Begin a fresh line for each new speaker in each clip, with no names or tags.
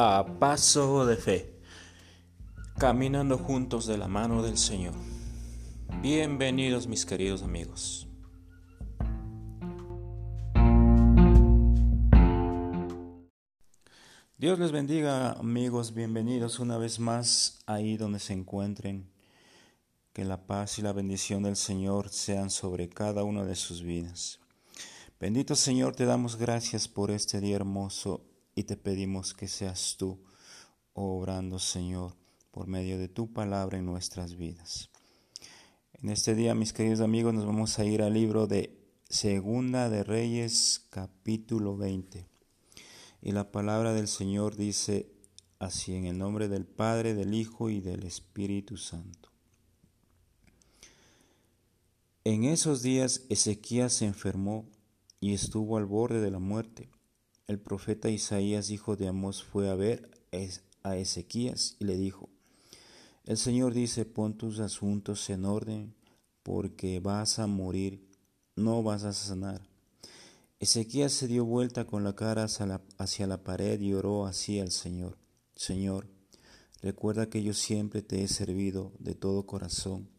a paso de fe, caminando juntos de la mano del Señor. Bienvenidos mis queridos amigos. Dios les bendiga amigos, bienvenidos una vez más ahí donde se encuentren. Que la paz y la bendición del Señor sean sobre cada una de sus vidas. Bendito Señor, te damos gracias por este día hermoso y te pedimos que seas tú obrando, Señor, por medio de tu palabra en nuestras vidas. En este día, mis queridos amigos, nos vamos a ir al libro de Segunda de Reyes, capítulo 20. Y la palabra del Señor dice así, en el nombre del Padre, del Hijo y del Espíritu Santo. En esos días Ezequías se enfermó y estuvo al borde de la muerte el profeta Isaías, hijo de Amós, fue a ver a Ezequías y le dijo, El Señor dice, pon tus asuntos en orden, porque vas a morir, no vas a sanar. Ezequías se dio vuelta con la cara hacia la, pared y oró así al Señor, Señor, recuerda que yo siempre te he servido de todo corazón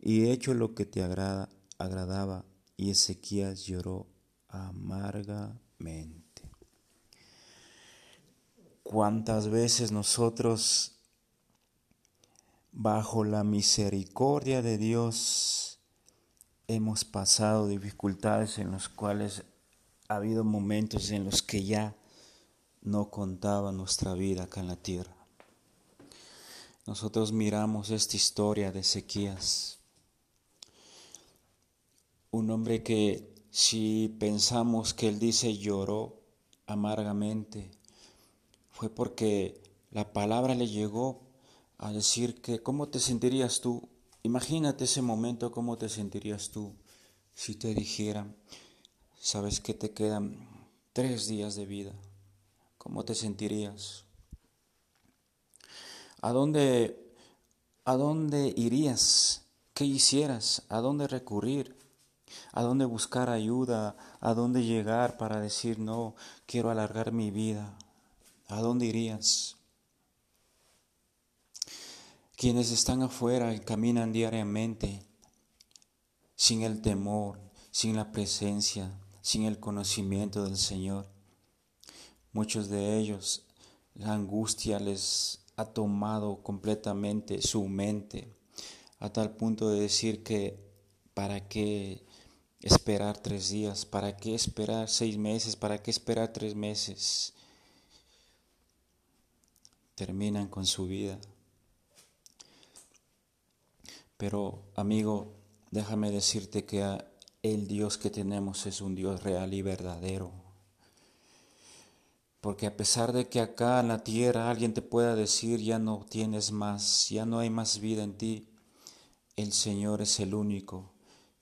y he hecho lo que te agrada, agradaba, y Ezequías lloró amargamente cuántas veces nosotros, bajo la misericordia de Dios, hemos pasado dificultades en los cuales ha habido momentos en los que ya no contaba nuestra vida acá en la tierra. Nosotros miramos esta historia de Ezequías, un hombre que si pensamos que él dice lloró amargamente, fue porque la palabra le llegó a decir que cómo te sentirías tú. Imagínate ese momento, cómo te sentirías tú si te dijera, sabes que te quedan tres días de vida. ¿Cómo te sentirías? ¿A dónde, a dónde irías? ¿Qué hicieras? ¿A dónde recurrir? ¿A dónde buscar ayuda? ¿A dónde llegar para decir, no, quiero alargar mi vida? ¿A dónde irías? Quienes están afuera y caminan diariamente sin el temor, sin la presencia, sin el conocimiento del Señor. Muchos de ellos, la angustia les ha tomado completamente su mente, a tal punto de decir que para qué esperar tres días, para qué esperar seis meses, para qué esperar tres meses terminan con su vida. Pero amigo, déjame decirte que el Dios que tenemos es un Dios real y verdadero. Porque a pesar de que acá en la tierra alguien te pueda decir ya no tienes más, ya no hay más vida en ti, el Señor es el único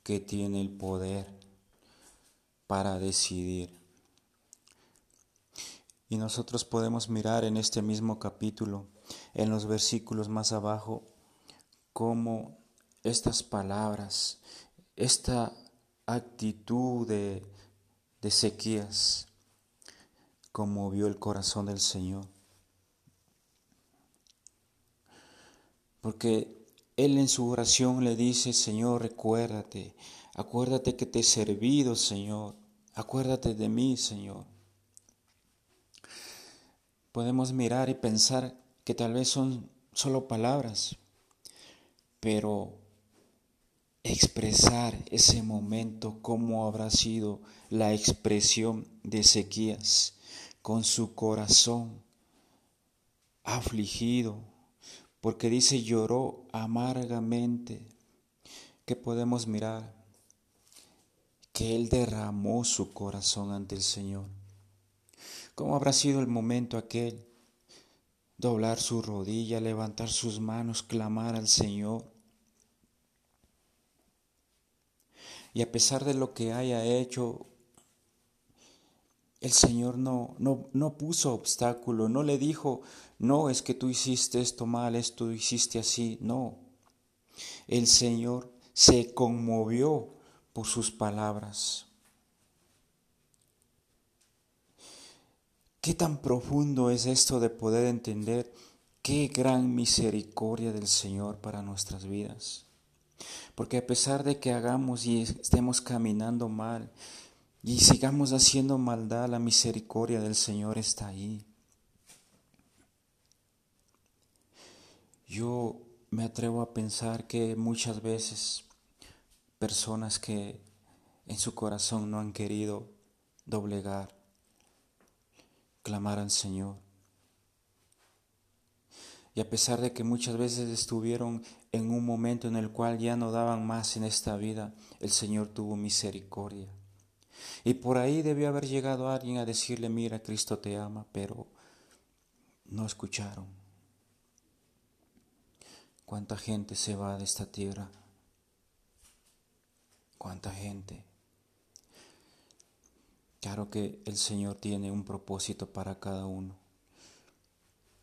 que tiene el poder para decidir. Y nosotros podemos mirar en este mismo capítulo, en los versículos más abajo, cómo estas palabras, esta actitud de, de Ezequías conmovió el corazón del Señor. Porque Él en su oración le dice, Señor, recuérdate, acuérdate que te he servido, Señor, acuérdate de mí, Señor podemos mirar y pensar que tal vez son solo palabras, pero expresar ese momento, cómo habrá sido la expresión de Ezequías con su corazón afligido, porque dice lloró amargamente, que podemos mirar que él derramó su corazón ante el Señor. ¿Cómo habrá sido el momento aquel? Doblar su rodilla, levantar sus manos, clamar al Señor. Y a pesar de lo que haya hecho, el Señor no, no, no puso obstáculo, no le dijo, no es que tú hiciste esto mal, esto hiciste así, no. El Señor se conmovió por sus palabras. Qué tan profundo es esto de poder entender qué gran misericordia del Señor para nuestras vidas. Porque a pesar de que hagamos y estemos caminando mal y sigamos haciendo maldad, la misericordia del Señor está ahí. Yo me atrevo a pensar que muchas veces personas que en su corazón no han querido doblegar, clamar al Señor. Y a pesar de que muchas veces estuvieron en un momento en el cual ya no daban más en esta vida, el Señor tuvo misericordia. Y por ahí debió haber llegado alguien a decirle, mira, Cristo te ama, pero no escucharon. ¿Cuánta gente se va de esta tierra? ¿Cuánta gente? Claro que el Señor tiene un propósito para cada uno.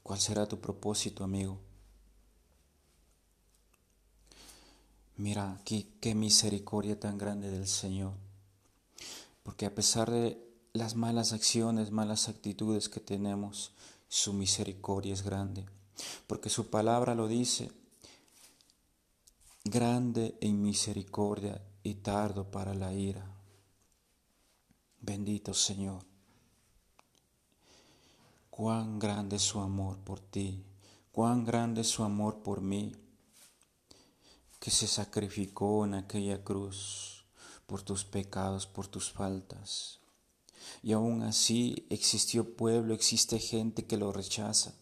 ¿Cuál será tu propósito, amigo? Mira aquí qué misericordia tan grande del Señor. Porque a pesar de las malas acciones, malas actitudes que tenemos, su misericordia es grande. Porque su palabra lo dice, grande en misericordia y tardo para la ira. Bendito Señor. Cuán grande es su amor por ti, cuán grande es su amor por mí, que se sacrificó en aquella cruz por tus pecados, por tus faltas. Y aún así existió pueblo, existe gente que lo rechaza.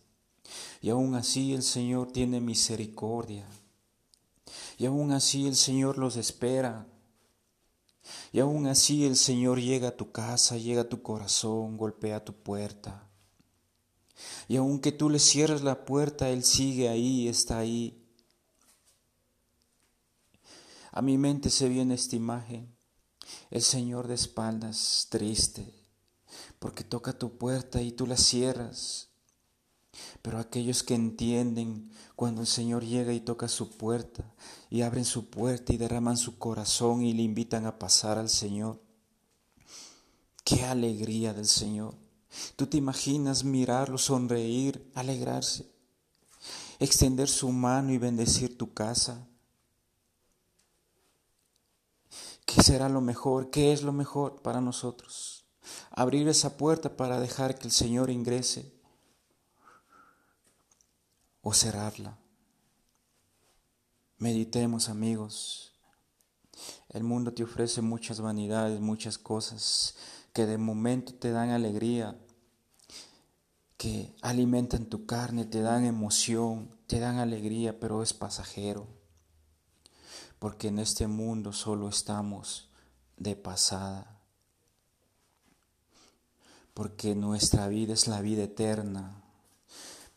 Y aún así el Señor tiene misericordia. Y aún así el Señor los espera y aún así el Señor llega a tu casa, llega a tu corazón, golpea tu puerta. Y aunque tú le cierres la puerta, Él sigue ahí, está ahí. A mi mente se viene esta imagen, el Señor de espaldas, triste, porque toca tu puerta y tú la cierras. Pero aquellos que entienden cuando el Señor llega y toca su puerta y abren su puerta y derraman su corazón y le invitan a pasar al Señor. Qué alegría del Señor. Tú te imaginas mirarlo, sonreír, alegrarse, extender su mano y bendecir tu casa. ¿Qué será lo mejor? ¿Qué es lo mejor para nosotros? Abrir esa puerta para dejar que el Señor ingrese o cerrarla. Meditemos amigos. El mundo te ofrece muchas vanidades, muchas cosas que de momento te dan alegría, que alimentan tu carne, te dan emoción, te dan alegría, pero es pasajero. Porque en este mundo solo estamos de pasada. Porque nuestra vida es la vida eterna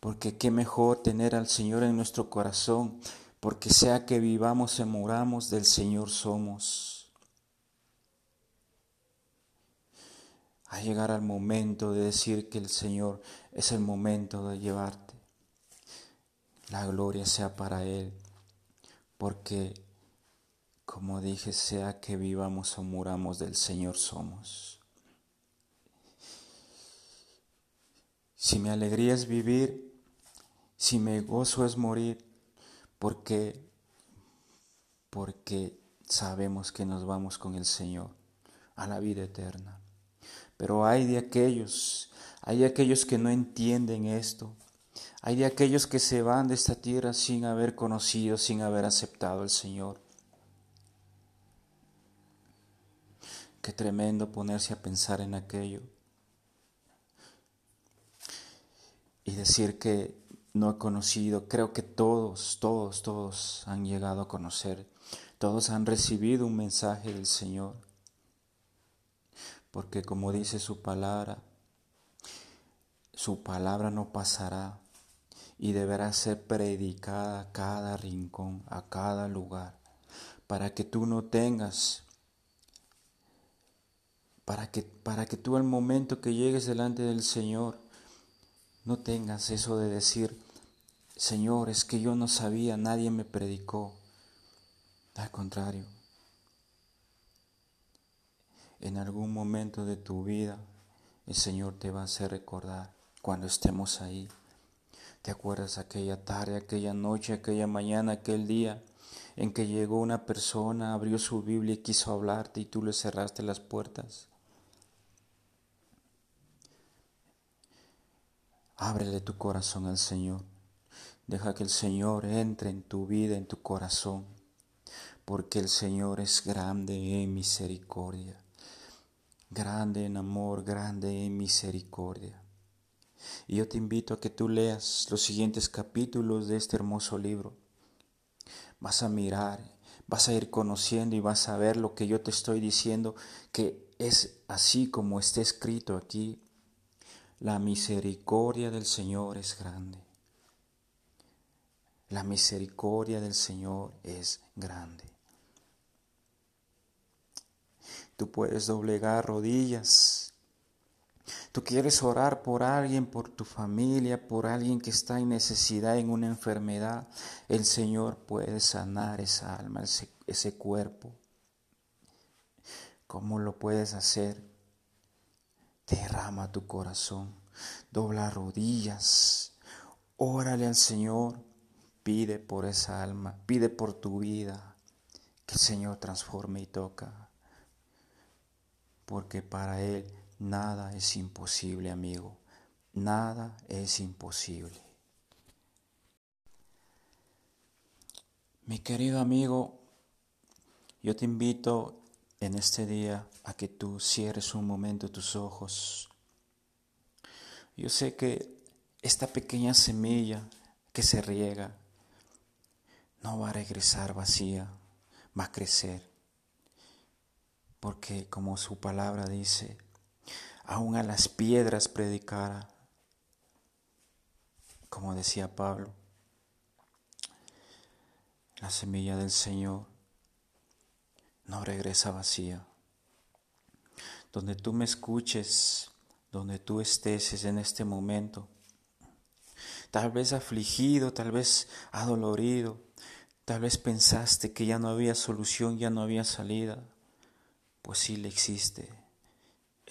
porque qué mejor tener al Señor en nuestro corazón, porque sea que vivamos o moramos, del Señor somos. A llegar al momento de decir que el Señor es el momento de llevarte. La gloria sea para Él, porque, como dije, sea que vivamos o muramos, del Señor somos. Si mi alegría es vivir, si me gozo es morir, porque porque sabemos que nos vamos con el Señor a la vida eterna. Pero hay de aquellos, hay de aquellos que no entienden esto. Hay de aquellos que se van de esta tierra sin haber conocido, sin haber aceptado al Señor. Qué tremendo ponerse a pensar en aquello. Y decir que no he conocido, creo que todos, todos, todos han llegado a conocer, todos han recibido un mensaje del Señor, porque como dice su palabra, su palabra no pasará y deberá ser predicada a cada rincón, a cada lugar, para que tú no tengas, para que, para que tú al momento que llegues delante del Señor, no tengas eso de decir, Señor, es que yo no sabía, nadie me predicó. Al contrario, en algún momento de tu vida el Señor te va a hacer recordar cuando estemos ahí. ¿Te acuerdas aquella tarde, aquella noche, aquella mañana, aquel día en que llegó una persona, abrió su Biblia y quiso hablarte y tú le cerraste las puertas? Ábrele tu corazón al Señor. Deja que el Señor entre en tu vida, en tu corazón, porque el Señor es grande en misericordia, grande en amor, grande en misericordia. Y yo te invito a que tú leas los siguientes capítulos de este hermoso libro. Vas a mirar, vas a ir conociendo y vas a ver lo que yo te estoy diciendo, que es así como está escrito aquí. La misericordia del Señor es grande. La misericordia del Señor es grande. Tú puedes doblegar rodillas Tú quieres orar por alguien, por tu familia, por alguien que está en necesidad, en una enfermedad. El Señor puede sanar esa alma, ese, cuerpo. ¿Cómo lo puedes hacer? Derrama tu corazón, dobla rodillas, órale al Señor, pide por esa alma, pide por tu vida, que el Señor transforme y toca, porque para Él Nada es imposible, amigo. Nada es imposible. Mi querido amigo, yo te invito en este día a que tú cierres un momento tus ojos. Yo sé que esta pequeña semilla que se riega no va a regresar vacía, va a crecer. Porque como su palabra dice, aún a las piedras predicara, como decía Pablo. La semilla del Señor no regresa vacía. Donde tú me escuches, donde tú estés en este momento, tal vez afligido, tal vez adolorido, tal vez pensaste que ya no había solución, ya no había salida, pues sí le existe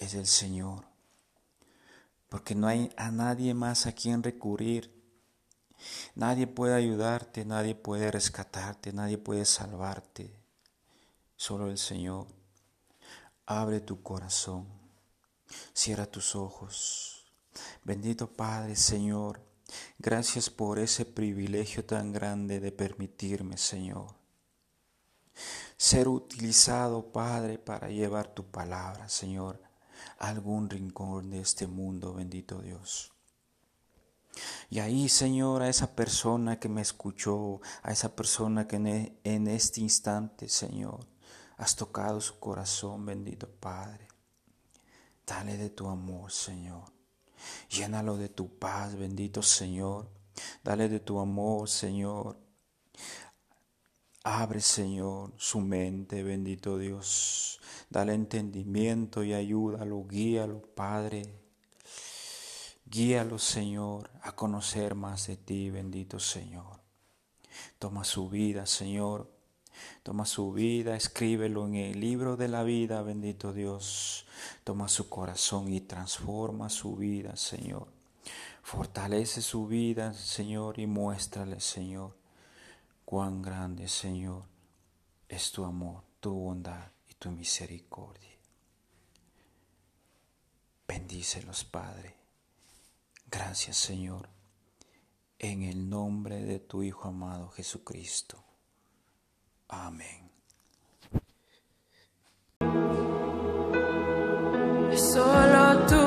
es el Señor, porque no hay a nadie más a quien recurrir. Nadie puede ayudarte, nadie puede rescatarte, nadie puede salvarte, solo el Señor. Abre tu corazón, cierra tus ojos. Bendito Padre, Señor, gracias por ese privilegio tan grande de permitirme, Señor, ser utilizado, Padre, para llevar tu palabra, Señor, algún rincón de este mundo, bendito Dios. Y ahí, Señor, a esa persona que me escuchó, a esa persona que en este instante, Señor, has tocado su corazón, bendito Padre. Dale de tu amor, Señor. Llénalo de tu paz, bendito Señor. Dale de tu amor, Señor. Abre, Señor, su mente, bendito Dios. Dale entendimiento y ayúdalo, guíalo, Padre. Guíalo, Señor, a conocer más de ti, bendito Señor. Toma su vida, Señor. Toma su vida, escríbelo en el libro de la vida, bendito Dios. Toma su corazón y transforma su vida, Señor. Fortalece su vida, Señor, y muéstrale, Señor, cuán grande, Señor, es tu amor, tu bondad tu misericordia. Bendícelos, Padre. Gracias, Señor, en el nombre de tu Hijo amado Jesucristo. Amén.
Solo tu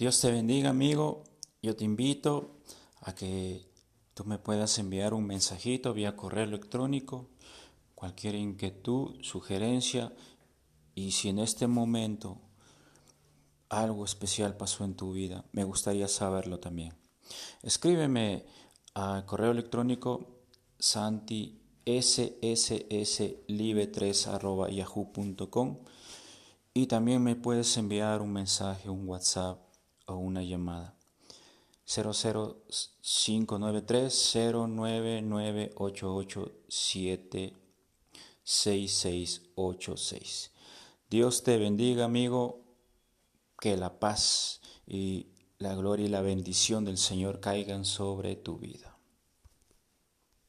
Dios te bendiga, amigo. yo te invito a que tú me puedas enviar un mensajito vía correo electrónico, cualquier inquietud, sugerencia, y si en este momento algo especial pasó en tu vida, me gustaría saberlo también. Escríbeme a correo electrónico santi ssslive3 y también me puedes enviar un mensaje, un WhatsApp una llamada. 00593 09988766686. Dios te bendiga, amigo, que la paz y la gloria y la bendición del Señor caigan sobre tu vida.